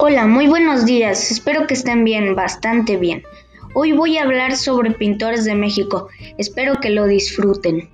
Hola, muy buenos días. Espero que estén bien, bastante bien. Hoy voy a hablar sobre pintores de México. Espero que lo disfruten.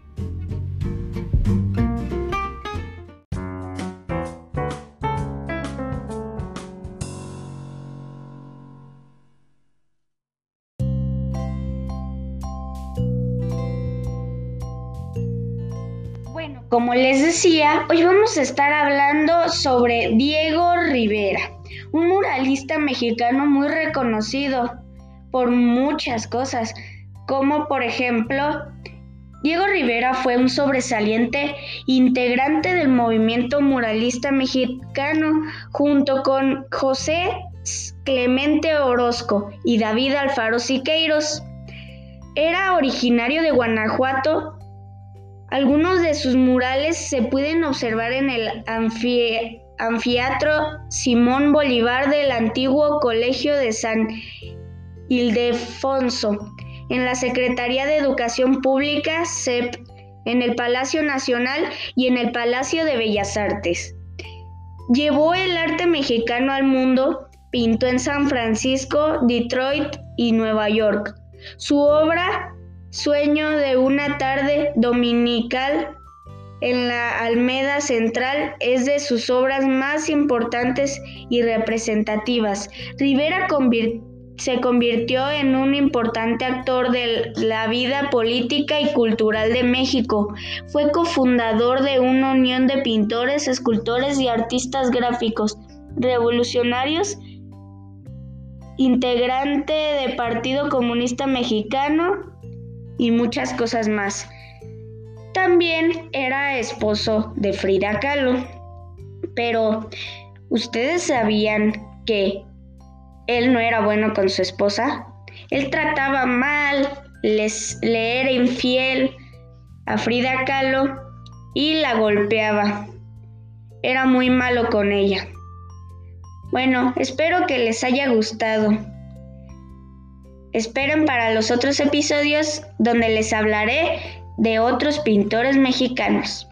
Bueno, como les decía, hoy vamos a estar hablando sobre Diego Rivera un muralista mexicano muy reconocido por muchas cosas, como por ejemplo, Diego Rivera fue un sobresaliente integrante del movimiento muralista mexicano junto con José Clemente Orozco y David Alfaro Siqueiros. Era originario de Guanajuato. Algunos de sus murales se pueden observar en el anfiteatro Anfiteatro Simón Bolívar del antiguo Colegio de San Ildefonso, en la Secretaría de Educación Pública, CEP, en el Palacio Nacional y en el Palacio de Bellas Artes. Llevó el arte mexicano al mundo, pintó en San Francisco, Detroit y Nueva York. Su obra, Sueño de una tarde dominical, en la Almeda Central es de sus obras más importantes y representativas. Rivera se convirtió en un importante actor de la vida política y cultural de México. Fue cofundador de una unión de pintores, escultores y artistas gráficos revolucionarios, integrante del Partido Comunista Mexicano y muchas cosas más. También era esposo de Frida Kahlo. Pero, ¿ustedes sabían que él no era bueno con su esposa? Él trataba mal, les, le era infiel a Frida Kahlo y la golpeaba. Era muy malo con ella. Bueno, espero que les haya gustado. Esperen para los otros episodios donde les hablaré de otros pintores mexicanos.